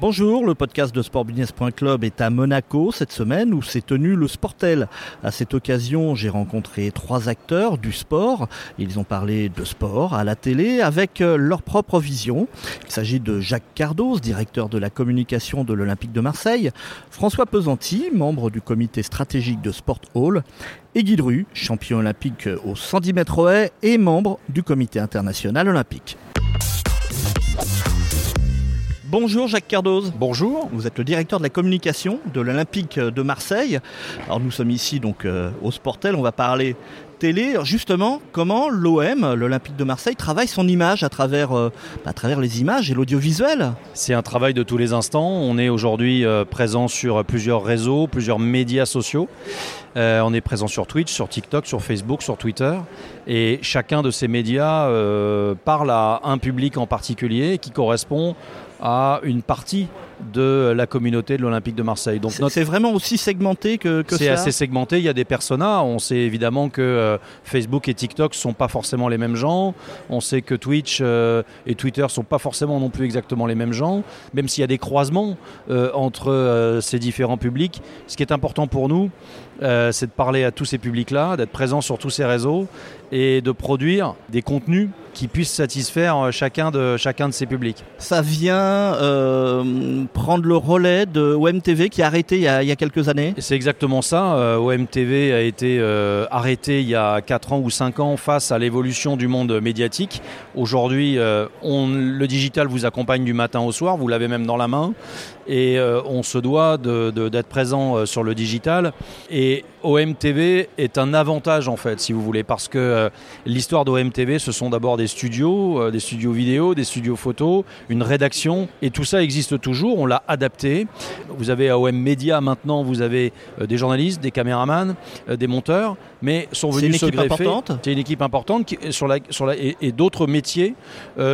Bonjour, le podcast de sportbusiness.club est à Monaco cette semaine où s'est tenu le Sportel. À cette occasion, j'ai rencontré trois acteurs du sport. Ils ont parlé de sport à la télé avec euh, leur propre vision. Il s'agit de Jacques Cardos, directeur de la communication de l'Olympique de Marseille, François Pesanti, membre du comité stratégique de Sport Hall, et Guy Dru, champion olympique au 110 mètres haies et membre du comité international olympique. Bonjour Jacques Cardoz. Bonjour. Vous êtes le directeur de la communication de l'Olympique de Marseille. Alors nous sommes ici donc euh, au Sportel, on va parler télé. Alors, justement, comment l'OM, l'Olympique de Marseille, travaille son image à travers, euh, à travers les images et l'audiovisuel? C'est un travail de tous les instants. On est aujourd'hui euh, présent sur plusieurs réseaux, plusieurs médias sociaux. Euh, on est présent sur Twitch, sur TikTok, sur Facebook, sur Twitter. Et chacun de ces médias euh, parle à un public en particulier qui correspond à une partie de la communauté de l'Olympique de Marseille. Donc c'est vraiment aussi segmenté que, que C'est assez segmenté. Il y a des personas. On sait évidemment que euh, Facebook et TikTok sont pas forcément les mêmes gens. On sait que Twitch euh, et Twitter sont pas forcément non plus exactement les mêmes gens. Même s'il y a des croisements euh, entre ces différents publics, ce qui est important pour nous, c'est de parler à tous ces publics-là, d'être présent sur tous ces réseaux et de produire des contenus qui puissent satisfaire chacun de, chacun de ces publics. Ça vient prendre le relais de OMTV qui a arrêté il y a, quelques années C'est exactement ça. Euh, OMTV a été euh, arrêté il y a 4 ans ou 5 ans face à l'évolution du monde médiatique. Aujourd'hui, euh, le digital vous accompagne du matin au soir, vous l'avez même dans la main et euh, on se doit d'être présent euh, sur le digital. Et OMTV est un avantage en fait, si vous voulez, parce que euh, l'histoire d'OMTV, ce sont d'abord des studios, des studios vidéo, des studios photo, une rédaction, et tout ça existe toujours, on l'a adapté. Vous avez à OM Media maintenant, vous avez des journalistes, des caméramans, des monteurs, mais sont venus se greffer. C'est une équipe importante qui, sur la, sur la, et, et d'autres métiers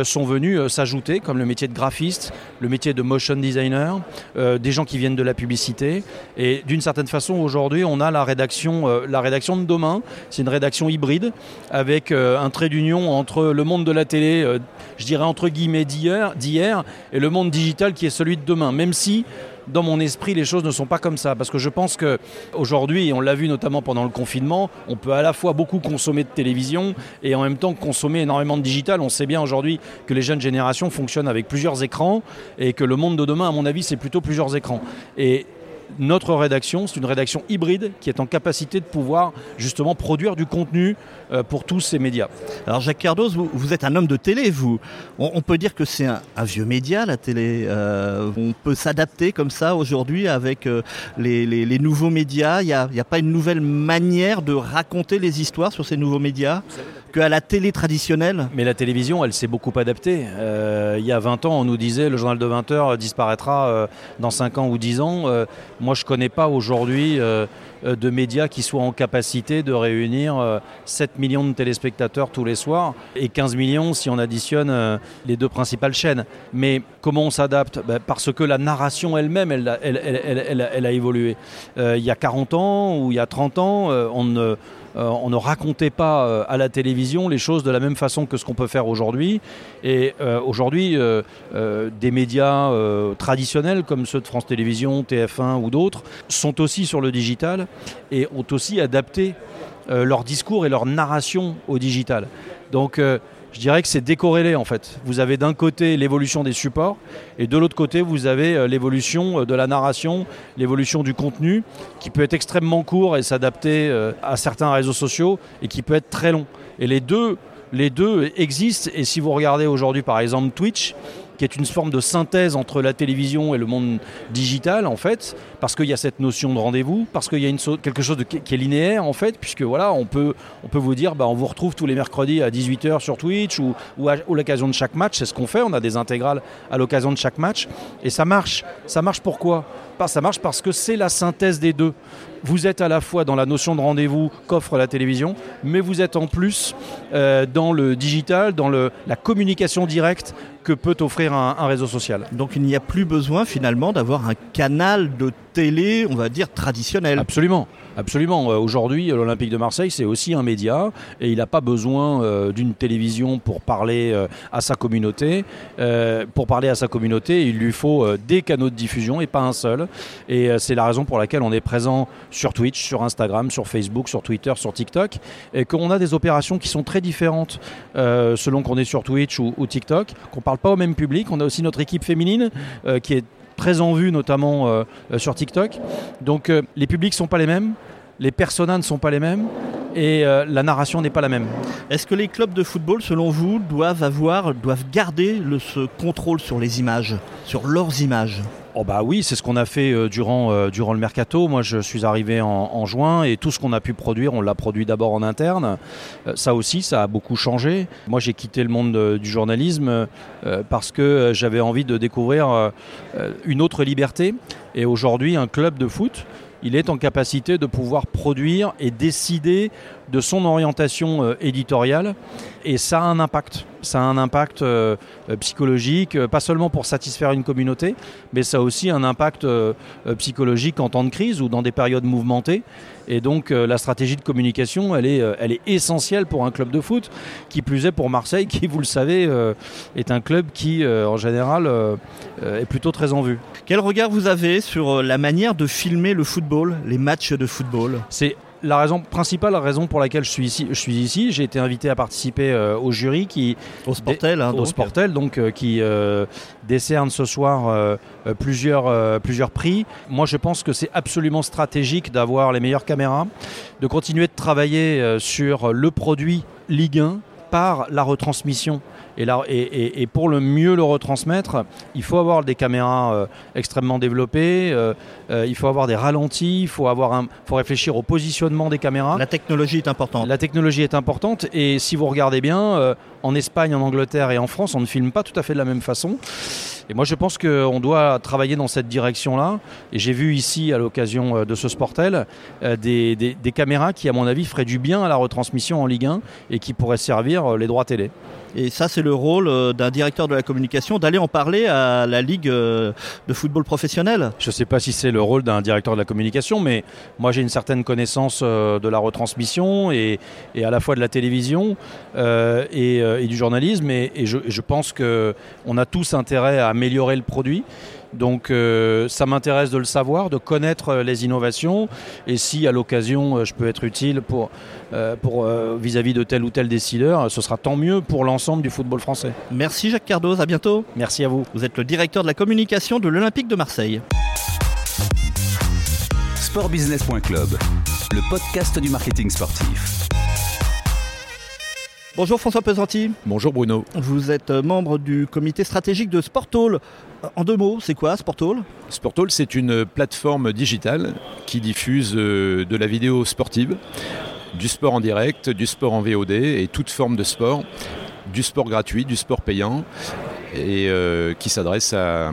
sont venus s'ajouter, comme le métier de graphiste, le métier de motion designer, euh, des gens qui viennent de la publicité. Et d'une certaine façon, aujourd'hui, on a la rédaction, euh, de demain. C'est une rédaction hybride avec euh, un trait d'union entre le monde de la télé, je dirais entre guillemets d'hier, et le monde digital qui est celui de demain. Même si dans mon esprit, les choses ne sont pas comme ça. Parce que je pense qu'aujourd'hui, et on l'a vu notamment pendant le confinement, on peut à la fois beaucoup consommer de télévision et en même temps consommer énormément de digital. On sait bien aujourd'hui que les jeunes générations fonctionnent avec plusieurs écrans et que le monde de demain, à mon avis, c'est plutôt plusieurs écrans. Notre rédaction, c'est une rédaction hybride qui est en capacité de pouvoir justement produire du contenu euh, pour tous ces médias. Alors Jacques Cardos, vous, êtes un homme de télé, vous. On, peut dire que c'est un, vieux média, la télé. Euh, on peut s'adapter comme ça aujourd'hui avec euh, les, nouveaux médias. Il n'y a, a, pas une nouvelle manière de raconter les histoires sur ces nouveaux médias? Qu'à la télé traditionnelle Mais la télévision, elle s'est beaucoup adaptée. Euh, il y a 20 ans, on nous disait le journal de 20 heures disparaîtra euh, dans 5 ans ou 10 ans. Euh, moi, je ne connais pas aujourd'hui de médias qui soient en capacité de réunir 7 millions de téléspectateurs tous les soirs et 15 millions si on additionne les deux principales chaînes. Mais comment on s'adapte? Ben, Parce que la narration elle-même, elle, a évolué. il y a 40 ans ou il y a 30 ans, on ne euh, on ne racontait pas euh, à la télévision les choses de la même façon que ce qu'on peut faire aujourd'hui. Et euh, aujourd'hui, des médias traditionnels comme ceux de France Télévisions, TF1 ou d'autres sont aussi sur le digital et ont aussi adapté leur discours et leur narration au digital. Donc je dirais que c'est décorrélé en fait. Vous avez d'un côté l'évolution des supports et de l'autre côté vous avez euh, l'évolution euh, de la narration, l'évolution du contenu qui peut être extrêmement court et s'adapter euh, à certains réseaux sociaux et qui peut être très long. Et les deux, les deux existent et si vous regardez aujourd'hui par exemple Twitch, qui est une forme de synthèse entre la télévision et le monde digital en fait, parce qu'il y a cette notion de rendez-vous, parce qu'il y a quelque chose qui est linéaire en fait, puisque voilà, on peut, on peut vous dire, bah, on vous retrouve tous les mercredis à 18h sur Twitch ou, à, l'occasion de chaque match, c'est ce qu'on fait, on a des intégrales à l'occasion de chaque match, et ça marche. Ça marche pourquoi? Ça marche parce que c'est la synthèse des deux. Vous êtes à la fois dans la notion de rendez-vous qu'offre la télévision, mais vous êtes en plus euh, dans le digital, dans la communication directe que peut offrir un, réseau social. Donc il n'y a plus besoin finalement d'avoir un canal de télé, on va dire, traditionnelle. Absolument. Absolument. Euh, aujourd'hui, l'Olympique de Marseille, c'est aussi un média et il n'a pas besoin euh, d'une télévision pour parler euh, à sa communauté. pour parler à sa communauté, il lui faut des canaux de diffusion et pas un seul. Et c'est la raison pour laquelle on est présent sur Twitch, sur Instagram, sur Facebook, sur Twitter, sur TikTok et qu'on a des opérations qui sont très différentes selon qu'on est sur Twitch ou TikTok, qu'on ne parle pas au même public. On a aussi notre équipe féminine qui est très en vue, notamment euh, euh, sur TikTok. Donc euh, les publics ne sont pas les mêmes, les personnages ne sont pas les mêmes et la narration n'est pas la même. Est-ce que les clubs de football, selon vous, doivent avoir, doivent garder le, ce contrôle sur les images, sur leurs images? Oh bah oui, c'est ce qu'on a fait euh, durant, euh, durant le mercato. Moi, je suis arrivé en, juin et tout ce qu'on a pu produire, on l'a produit d'abord en interne. Euh, ça aussi, ça a beaucoup changé. Moi, j'ai quitté le monde du journalisme parce que j'avais envie de découvrir une autre liberté. Et aujourd'hui, un club de foot, il est en capacité de pouvoir produire et décider de son orientation euh, éditoriale. Et ça a un impact. Ça a un impact euh, euh, psychologique, pas seulement pour satisfaire une communauté, mais ça a aussi un impact psychologique en temps de crise ou dans des périodes mouvementées. Et donc la stratégie de communication, elle est, elle est essentielle pour un club de foot, qui plus est pour Marseille, qui, vous le savez, est un club qui, en général, est plutôt très en vue. Quel regard vous avez sur la manière de filmer le football, les matchs de football? C'est la raison principale, la raison pour laquelle je suis ici, je suis ici, j'ai été invité à participer euh, au jury qui au Sportel, hein, au. Sportel, donc euh, qui euh, décerne ce soir plusieurs plusieurs prix. Moi, je pense que c'est absolument stratégique d'avoir les meilleures caméras, de continuer de travailler sur le produit Ligue 1 par la retransmission et, pour le mieux le retransmettre, il faut avoir des caméras euh, extrêmement développées, euh, euh, il faut avoir des ralentis, il faut, avoir un, faut réfléchir au positionnement des caméras. La technologie est importante. La technologie est importante et si vous regardez bien, en Espagne, en Angleterre et en France, on ne filme pas tout à fait de la même façon. Et moi, je pense qu'on doit travailler dans cette direction-là. Et j'ai vu ici, à l'occasion de ce Sportel, des, des, caméras qui, à mon avis, feraient du bien à la retransmission en Ligue 1 et qui pourraient servir les droits télé. Et ça, c'est le rôle euh, d'un directeur de la communication, d'aller en parler à la Ligue euh, de football professionnel. Je ne sais pas si c'est le rôle d'un directeur de la communication, mais moi j'ai une certaine connaissance euh, de la retransmission et, à la fois de la télévision et, du journalisme. Et, je, je pense qu'on a tous intérêt à améliorer le produit. Donc euh, ça m'intéresse de le savoir, de connaître euh, les innovations et si à l'occasion euh, je peux être utile pour vis-à-vis de tel ou tel décideur, ce sera tant mieux pour l'ensemble du football français. Merci Jacques Cardoz, à bientôt. Merci à vous. Vous êtes le directeur de la communication de l'Olympique de Marseille. Sportbusiness.club, le podcast du marketing sportif. Bonjour François Pesanti. Bonjour Bruno. Vous êtes membre du comité stratégique de Sporthall. En deux mots, c'est quoi Sporthall Sporthall, c'est une plateforme digitale qui diffuse euh, de la vidéo sportive, du sport en direct, du sport en VOD et toute forme de sport, du sport gratuit, du sport payant et euh, qui s'adresse à,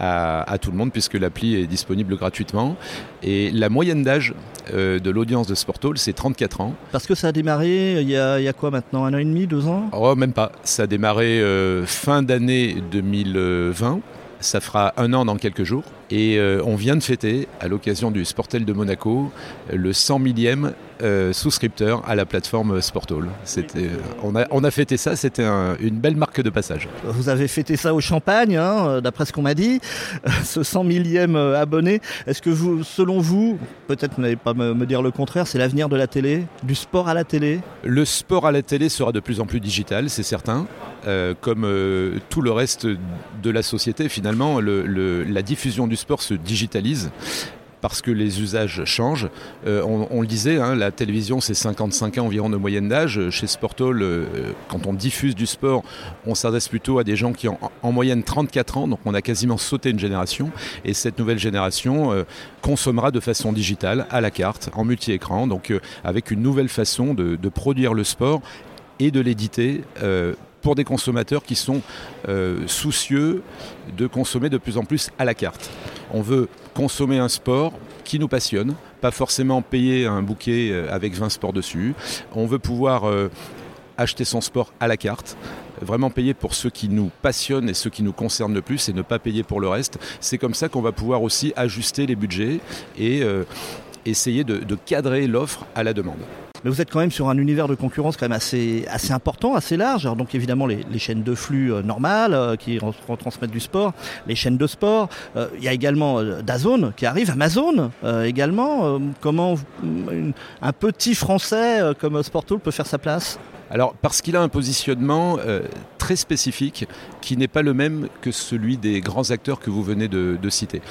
à, tout le monde puisque l'appli est disponible gratuitement. Et la moyenne d'âge euh, de l'audience de Sportall, c'est 34 ans. Parce que ça a démarré il y a, il y a quoi maintenant Un an et demi, deux ans? Oh, même pas. Ça a démarré euh, fin d'année 2020. Ça fera un an dans quelques jours. Et euh, on vient de fêter, à l'occasion du Sportel de Monaco, le 100 millième euh, souscripteur à la plateforme Sportall. C'était, on, a, on a fêté ça, c'était une belle marque de passage. Vous avez fêté ça au champagne, hein, d'après ce qu'on m'a dit, ce 100 millième euh, abonné. Est-ce que vous, selon vous, peut-être vous n'allez pas me, dire le contraire, c'est l'avenir de la télé, du sport à la télé? Le sport à la télé sera de plus en plus digital, c'est certain. comme tout le reste de la société, finalement, la diffusion du sport se digitalise parce que les usages changent. Euh, on, le disait, hein, la télévision c'est 55 ans environ de moyenne d'âge. Chez Sportall, euh, quand on diffuse du sport, on s'adresse plutôt à des gens qui ont en moyenne 34 ans, donc on a quasiment sauté une génération. Et cette nouvelle génération euh, consommera de façon digitale, à la carte, en multi-écran, donc avec une nouvelle façon de, produire le sport et de l'éditer pour des consommateurs qui sont euh, soucieux de consommer de plus en plus à la carte. On veut consommer un sport qui nous passionne, pas forcément payer un bouquet euh, avec 20 sports dessus. On veut pouvoir euh, acheter son sport à la carte. vraiment payer pour ce qui nous passionne et ce qui nous concerne le plus et ne pas payer pour le reste. C'est comme ça qu'on va pouvoir aussi ajuster les budgets et euh, essayer de, de cadrer l'offre à la demande. Mais vous êtes quand même sur un univers de concurrence quand même assez, assez important, assez large. Alors donc évidemment les, les chaînes de flux euh, normales euh, qui retransmettent du sport, les chaînes de sport. Euh, il y a également euh, Dazone qui arrive, Amazon également. Comment une- un petit français comme Sportall peut faire sa place? Alors, parce qu'il a un positionnement euh, très spécifique qui n'est pas le même que celui des grands acteurs que vous venez de, citer.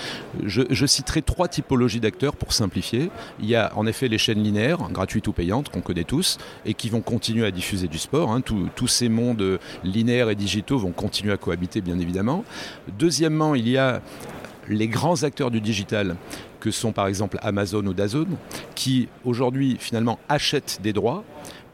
Je, citerai trois typologies d'acteurs pour simplifier. Il y a en effet les chaînes linéaires, gratuites ou payantes, qu'on connaît tous, et qui vont continuer à diffuser du sport. hein. Tous- ces mondes linéaires et digitaux vont continuer à cohabiter, bien évidemment. Deuxièmement, il y a les grands acteurs du digital que sont par exemple Amazon ou Dazone, qui aujourd'hui finalement achètent des droits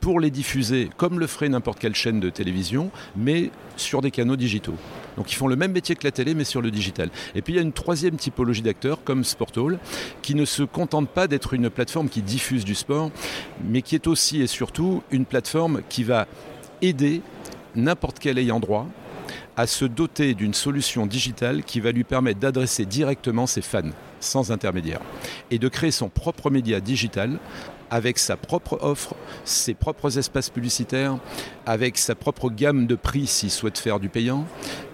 pour les diffuser comme le ferait n'importe quelle chaîne de télévision, mais sur des canaux digitaux. Donc ils font le même métier que la télé, mais sur le digital. Et puis il y a une troisième typologie d'acteurs, comme Sporthall, qui ne se contente pas d'être une plateforme qui diffuse du sport, mais qui est aussi et surtout une plateforme qui va aider n'importe quel ayant droit à se doter d'une solution digitale qui va lui permettre d'adresser directement ses fans, sans intermédiaire, et de créer son propre média digital avec sa propre offre, ses propres espaces publicitaires, avec sa propre gamme de prix s'il souhaite faire du payant,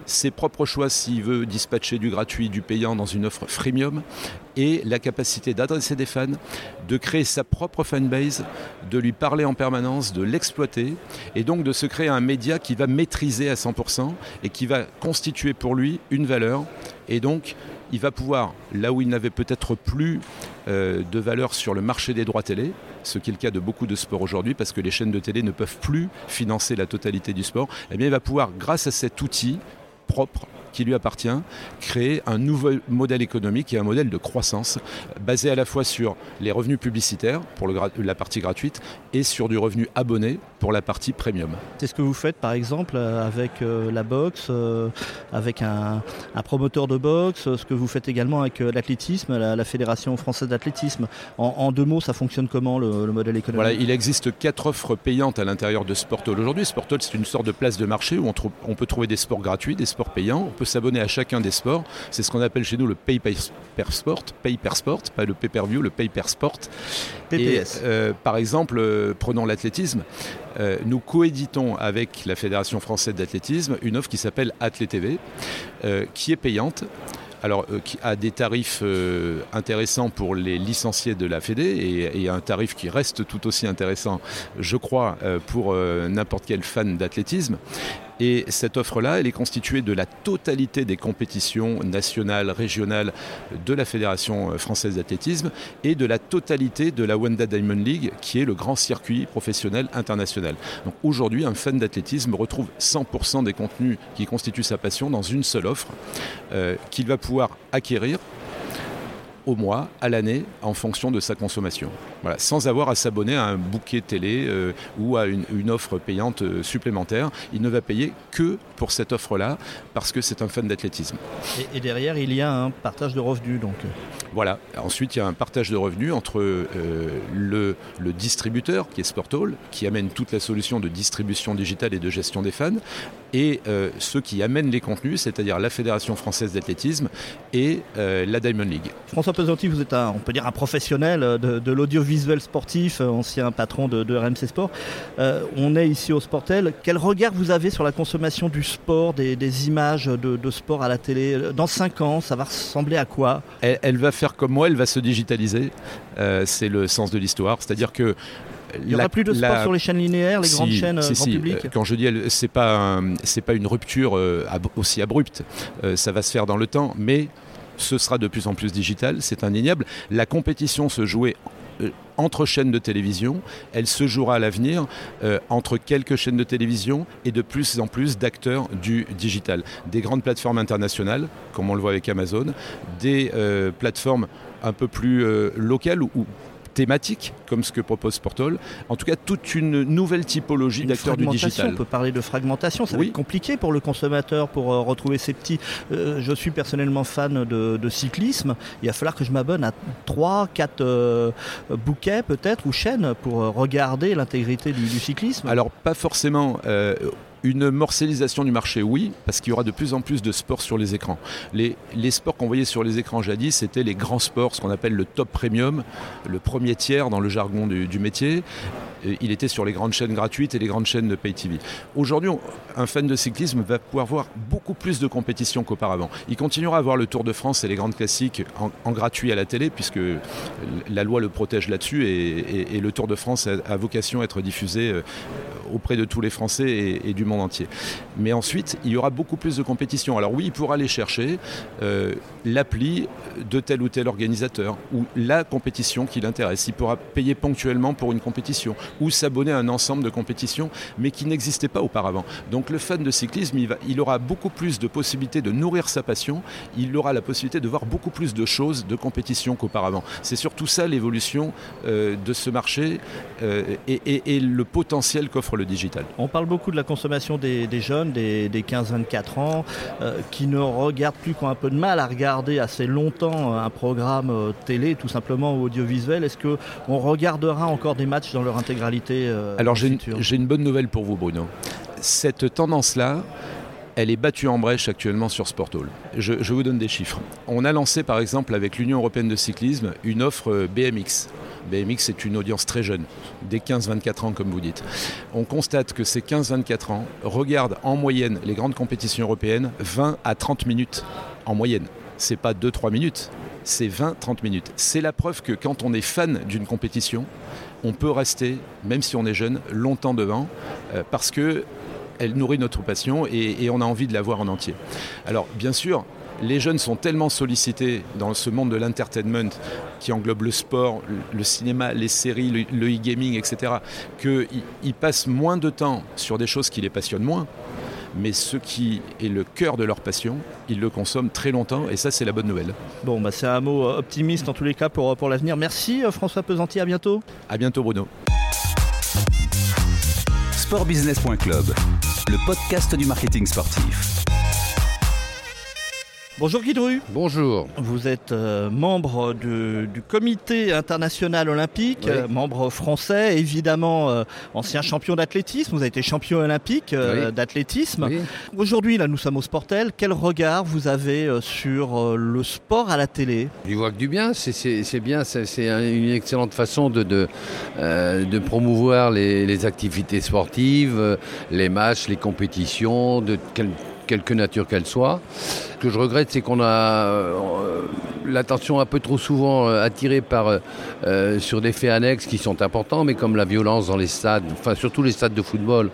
ses propres choix s'il veut dispatcher du gratuit, du payant dans une offre freemium, et la capacité d'adresser des fans, de créer sa propre fanbase, de lui parler en permanence, de l'exploiter, et donc de se créer un média qui va maîtriser à 100% et qui va constituer pour lui une valeur. Et donc, il va pouvoir, là où il n'avait peut-être plus euh, de valeur sur le marché des droits télé, ce qui est le cas de beaucoup de sports aujourd'hui, parce que les chaînes de télé ne peuvent plus financer la totalité du sport, eh bien, il va pouvoir, grâce à cet outil propre qui lui appartient, créer un nouveau modèle économique et un modèle de croissance basé à la fois sur les revenus publicitaires pour le la partie gratuite et sur du revenu abonné pour la partie premium. C'est ce que vous faites par exemple euh, avec euh, la boxe, euh, avec un, un promoteur de boxe, ce que vous faites également avec euh, l'athlétisme, la, la Fédération française d'athlétisme. En, en deux mots, ça fonctionne comment le, le modèle économique? Voilà, il existe quatre offres payantes à l'intérieur de Sportall. Aujourd'hui, Sportall, c'est une sorte de place de marché où on, on peut trouver des sports gratuits, des sports payants. On peut s'abonner à chacun des sports. C'est ce qu'on appelle chez nous le pay per sport, pay per sport, pas le pay per view, le pay per sport. Et, PPS. euh, par exemple, euh, prenons l'athlétisme. Euh, nous coéditons avec la Fédération française d'athlétisme une offre qui s'appelle Athlé TV, euh, qui est payante. Alors, euh, qui a des tarifs euh, intéressants pour les licenciés de la Fédé et, et un tarif qui reste tout aussi intéressant, je crois, euh, pour n'importe quel fan d'athlétisme. Et cette offre-là, elle est constituée de la totalité des compétitions nationales, régionales de la Fédération française d'athlétisme et de la totalité de la Wanda Diamond League, qui est le grand circuit professionnel international. Donc aujourd'hui, un fan d'athlétisme retrouve 100% des contenus qui constituent sa passion dans une seule offre euh, qu'il va pouvoir acquérir au mois, à l'année, en fonction de sa consommation. Voilà, sans avoir à s'abonner à un bouquet télé euh, ou à une, une offre payante euh, supplémentaire. Il ne va payer que pour cette offre-là parce que c'est un fan d'athlétisme. Et, et derrière, il y a un partage de revenus. Donc, euh, Voilà. Ensuite, il y a un partage de revenus entre euh, le, le distributeur, qui est Sportall, qui amène toute la solution de distribution digitale et de gestion des fans, et euh, ceux qui amènent les contenus, c'est-à-dire la Fédération française d'athlétisme et la Diamond League. François Pesanti, vous êtes un, on peut dire un professionnel de, de l'audiovisuel sportif, euh, ancien patron de, de RMC Sport. Euh, on est ici au Sportel. Quel regard vous avez sur la consommation du sport, des, des images de, de sport à la télé Dans 5 ans, ça va ressembler à quoi? Elle, elle va faire comme moi, elle va se digitaliser. Euh, c'est le sens de l'histoire. C'est-à-dire que Il n'y aura plus de sport la- sur les chaînes linéaires, les Si, grandes chaînes euh, si, grand si. public Euh, Quand je dis elle, c'est pas un- pas une rupture euh, ab- aussi abrupte. Euh, ça va se faire dans le temps, mais ce sera de plus en plus digital. C'est indéniable. La compétition se jouait euh, entre chaînes de télévision, elle se jouera à l'avenir euh, entre quelques chaînes de télévision et de plus en plus d'acteurs du digital. Des grandes plateformes internationales, comme on le voit avec Amazon, des euh, plateformes un peu plus euh, locales ou thématiques, comme ce que propose Sportol. En tout cas, toute une nouvelle typologie d'acteurs du digital. On peut parler de fragmentation, ça va être compliqué pour le consommateur pour euh, retrouver ses petits. Euh, je suis personnellement fan de, de cyclisme. Il va falloir que je m'abonne à 3, 4 bouquets peut-être ou chaînes pour euh, regarder l'intégrité du, du cyclisme. Alors pas forcément. Une morcellisation du marché, oui, parce qu'il y aura de plus en plus de sports sur les écrans. Les, sports qu'on voyait sur les écrans jadis, c'était les grands sports, ce qu'on appelle le top premium, le premier tiers dans le jargon du, métier. Il était sur les grandes chaînes gratuites et les grandes chaînes de pay TV. Aujourd'hui, un fan de cyclisme va pouvoir voir beaucoup plus de compétitions qu'auparavant. Il continuera à voir le Tour de France et les grandes classiques en, gratuit à la télé, puisque la loi le protège là-dessus et, le Tour de France a, a vocation à être diffusé euh, auprès de tous les Français et, du monde entier. Mais ensuite, il y aura beaucoup plus de compétitions. Alors oui, il pourra aller chercher euh, l'appli de tel ou tel organisateur ou la compétition qui l'intéresse. Il pourra payer ponctuellement pour une compétition ou s'abonner à un ensemble de compétitions, mais qui n'existait pas auparavant. Donc le fan de cyclisme, il, aura beaucoup plus de possibilités de nourrir sa passion, il aura la possibilité de voir beaucoup plus de choses, de compétitions qu'auparavant. C'est surtout ça l'évolution euh, de ce marché euh, et- et le potentiel qu'offre le digital. On parle beaucoup de la consommation des, des jeunes, des, des 15-24 ans, euh, qui ne regardent plus, qui ont un peu de mal à regarder assez longtemps un programme euh, télé, tout simplement ou audiovisuel. Est-ce qu'on regardera encore des matchs dans leur intégralité euh, Alors j'ai une, bonne nouvelle pour vous Bruno. Cette tendance-là, elle est battue en brèche actuellement sur Sporthall. Je, je vous donne des chiffres. On a lancé par exemple avec l'Union européenne de cyclisme une offre euh, BMX. BMX c'est une audience très jeune, des 15-24 ans comme vous dites. On constate que ces 15-24 ans regardent en moyenne les grandes compétitions européennes 20 à 30 minutes en moyenne. C'est pas 2-3 minutes, c'est 20-30 minutes. C'est la preuve que quand on est fan d'une compétition, on peut rester, même si on est jeune, longtemps devant, euh, parce que elle nourrit notre passion et, et on a envie de la voir en entier. Alors, bien sûr, les jeunes sont tellement sollicités dans ce monde de l'entertainment qui englobe le sport, le- cinéma, les séries, le, e-gaming, etc., qu'ils ils passent moins de temps sur des choses qui les passionnent moins. Mais ce qui est le cœur de leur passion, ils le consomment très longtemps et ça, c'est la bonne nouvelle. Bon, bah, c'est un mot euh, optimiste en tous les cas pour, pour l'avenir. Merci euh, François Pesanti, à bientôt. À bientôt, Bruno. Sportbusiness.club, le podcast du marketing sportif. Bonjour Guy Dru. Bonjour. Vous êtes euh, membre du, du comité international olympique, Oui. euh, membre français, évidemment euh, ancien champion d'athlétisme. Vous avez été champion olympique Oui. d'athlétisme. Oui. Aujourd'hui, là, nous sommes au Sportel. Quel regard vous avez sur le sport à la télé? Je vois que du bien, c'est- bien, c'est c'est un- une excellente façon de, de, de promouvoir les, les activités sportives, les matchs, les compétitions, de quel- quelque nature qu'elles soient. Ce que je regrette, c'est qu'on a euh, l'attention un peu trop souvent euh, attirée euh, sur des faits annexes qui sont importants, mais comme la violence dans les stades, enfin surtout les stades de football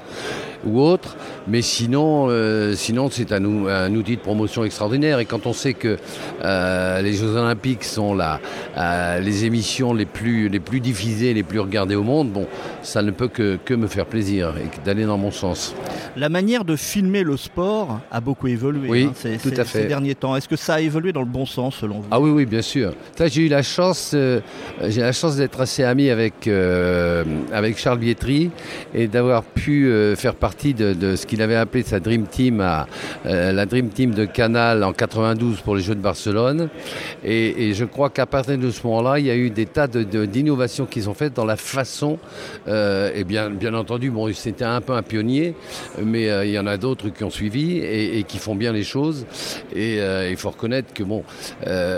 ou autres. Mais sinon, euh, sinon c'est un, ou- un outil de promotion extraordinaire. Et quand on sait que euh, les Jeux Olympiques sont la, euh, les émissions les plus, les plus diffusées, les plus regardées au monde, bon, ça ne peut que, que me faire plaisir et d'aller dans mon sens. La manière de filmer le sport a beaucoup évolué Oui, hein, ces, tout à fait. ces derniers temps. Est-ce que ça a évolué dans le bon sens selon vous? Ah oui, oui, bien sûr. J'ai eu la chance, j'ai la chance d'être assez ami avec avec Charles Bietri et d'avoir pu faire partie de, de ce qu'il avait appelé sa Dream Team, à, euh, la Dream Team de Canal en 92 pour les Jeux de Barcelone. Et, je crois qu'à partir de ce moment-là, il y a eu des tas de- de- d'innovations qui sont faites dans la façon. euh, et bien, bien entendu, bon, c'était un peu un pionnier, mais euh, il y en a d'autres qui ont suivi et, qui font bien les choses. Et il faut reconnaître que bon,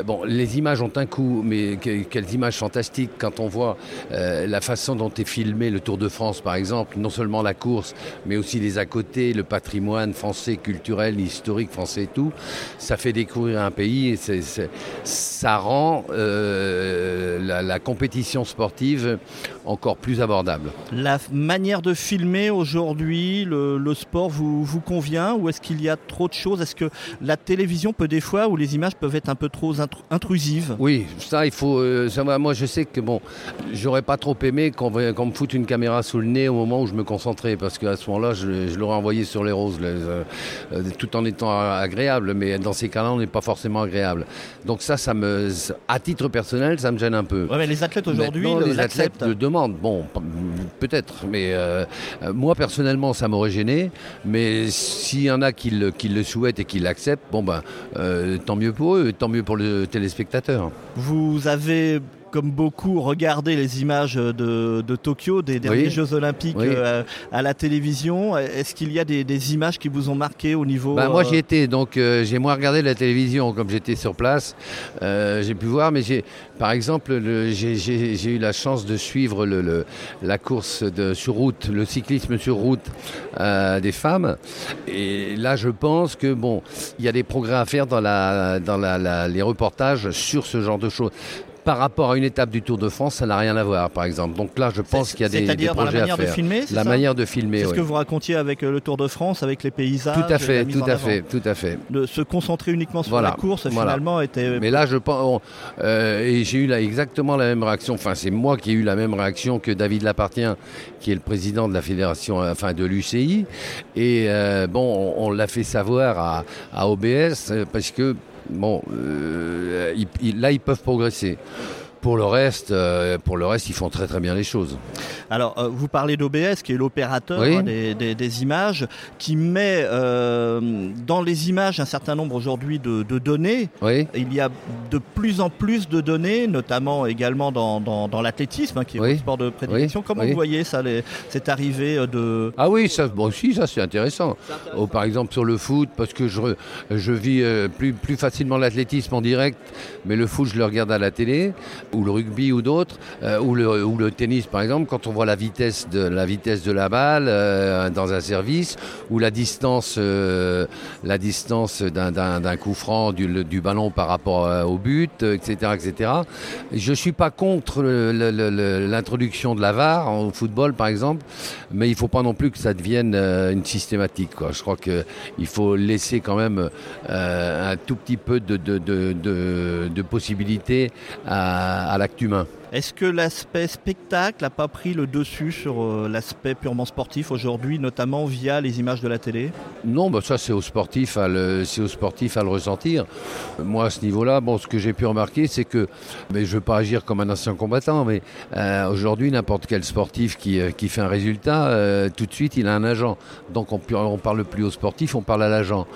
bon, les images ont un coût, mais que- quelles images fantastiques quand on voit la façon dont est filmé le Tour de France, par exemple, non seulement la course, mais aussi les à côté, le patrimoine français, culturel, historique français et tout. Ça fait découvrir un pays et ça rend euh, la, la compétition sportive encore plus abordable. La manière de filmer aujourd'hui, le, le sport vous, vous convient ou est-ce qu'il y a trop de choses? Est-ce que la télévision peut des fois, où les images peuvent être un peu trop intru- intrusives? Oui, ça il faut. euh, ça moi je sais que bon, j'aurais pas trop aimé qu'on me foute une caméra sous le nez au moment où je me concentrais, parce qu'à ce moment-là, je, je l'aurais envoyé sur les roses, les, euh, euh, tout en étant agréable. Mais dans ces cas-là, on n'est pas forcément agréable. Donc ça, ça me, à titre personnel, ça me gêne un peu. Ouais, mais Les athlètes aujourd'hui le- les athlètes le demandent. Bon, peut-être, mais euh, euh, moi personnellement, ça m'aurait gêné. Mais s'il y en a qui le, qui le souhaitent et qui l'acceptent, bon ben, euh, tant mieux pour eux, tant mieux pour le téléspectateur. Vous avez comme beaucoup, regardé les images de, de Tokyo, des derniers Oui. Jeux Olympiques Oui. euh, à la télévision. Est-ce qu'il y a des, des images qui vous ont marqué au niveau Bah, moi euh, j'y étais, donc euh, j'ai moins regardé la télévision comme j'étais sur place. Euh, j'ai pu voir, mais j'ai, par exemple, le- j'ai, eu la chance de suivre le, le- la course de, sur route, le cyclisme sur route des femmes. Et là, je pense que bon, il y a des progrès à faire dans, la, dans la- la- les reportages sur ce genre de choses. Par rapport à une étape du Tour de France, ça n'a rien à voir, par exemple. Donc là, je pense qu'il y a des, des C'est-à-dire dans la projets à manière de filmer c'est La ça manière de filmer, C'est ce oui. que vous racontiez avec euh, le Tour de France, avec les paysages Tout à fait, tout à fait, tout à fait. De se concentrer uniquement sur Voilà, la course, voilà. finalement, était... Mais là, je pense, on- euh, et j'ai eu là exactement la même réaction. Enfin, c'est moi qui ai eu la même réaction que David Lapartien, qui est le président de la fédération, euh, enfin de l'UCI. Et euh, bon, on, on l'a fait savoir à, à OBS euh, parce que bon, euh, là, ils peuvent progresser. Pour le reste, euh, pour le reste, ils font très très bien les choses. Alors, euh, vous parlez d'OBS, qui est l'opérateur Oui. hein, des, des- des images, qui met euh, dans les images un certain nombre aujourd'hui de, de données. Oui. Il y a de plus en plus de données, notamment également dans, dans, dans l'athlétisme, hein, qui est Oui. votre sport de prédilection. Comment vous voyez ça, les- cette arrivée de... Ah oui, ça, bon, si, ça c'est intéressant. Oh, par exemple sur le foot, parce que je, je vis euh, plus, plus facilement l'athlétisme en direct, mais le foot je le regarde à la télé, ou le rugby ou d'autres, euh, ou, le, tennis par exemple, quand on voit la vitesse de la, vitesse de la balle euh, dans un service, ou la distance, euh, la distance d'un- coup franc du, du ballon par rapport euh, au but, euh, etc., etc. Je suis pas contre l'introduction de la VAR au football par exemple, mais il faut pas non plus que ça devienne euh, une systématique. Je crois qu'il faut laisser quand même euh, un tout petit peu de, de, de, de, de possibilités à, à l'acte humain. Est-ce que l'aspect spectacle n'a pas pris le dessus sur euh, l'aspect purement sportif aujourd'hui, notamment via les images de la télé? Non, bah ça c'est aux sportifs à le, c'est aux sportifs à le ressentir. Moi à ce niveau-là, bon, ce que j'ai pu remarquer, c'est que, mais je veux pas agir comme un ancien combattant, mais euh, aujourd'hui n'importe quel sportif qui, euh, qui fait un résultat, euh, tout de suite il a un agent. Donc on, on parle plus aux sportifs, on parle à l'agent.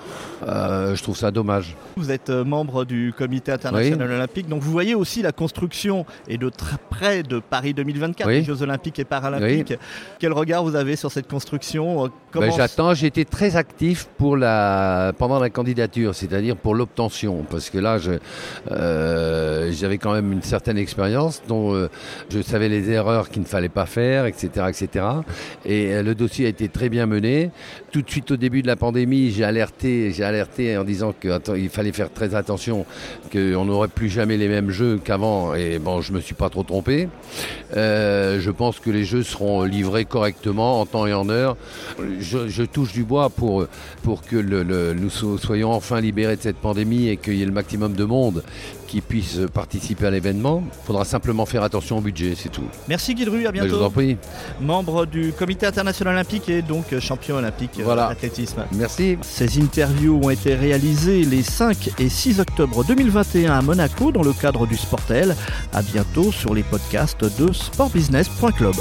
Je trouve ça dommage. Vous êtes membre du comité international olympique, donc vous voyez aussi la construction et de près de Paris 2024, Oui. les Jeux olympiques et paralympiques. Quel regard vous avez sur cette construction Euh, Ben, J'attends, j'ai été très actif pour la, pendant la candidature, c'est-à-dire pour l'obtention, parce que là, euh, j'avais quand même une certaine expérience, dont euh, je savais les erreurs qu'il ne fallait pas faire, etc., etc. Et euh, le dossier a été très bien mené. Tout de suite au début de la pandémie, j'ai alerté, j'ai alerté en disant qu'il fallait faire très attention, qu'on n'aurait plus jamais les mêmes jeux qu'avant. Et bon, je me suis pas trop trompé. Euh, je pense que les jeux seront livrés correctement en temps et en heure. Je, touche du bois pour, que nous so- soyons enfin libérés de cette pandémie et qu'il y ait le maximum de monde qui puisse participer à l'événement. Il faudra simplement faire attention au budget, c'est tout. Merci Guy Dru, à Mais je vous bientôt. en prie. Membre du comité international olympique et donc champion olympique euh, Voilà. d'athlétisme. Merci. Ces interviews ont été réalisées les 5 et 6 octobre 2021 à Monaco dans le cadre du Sportel. À bientôt sur les podcasts de sportbusiness.club.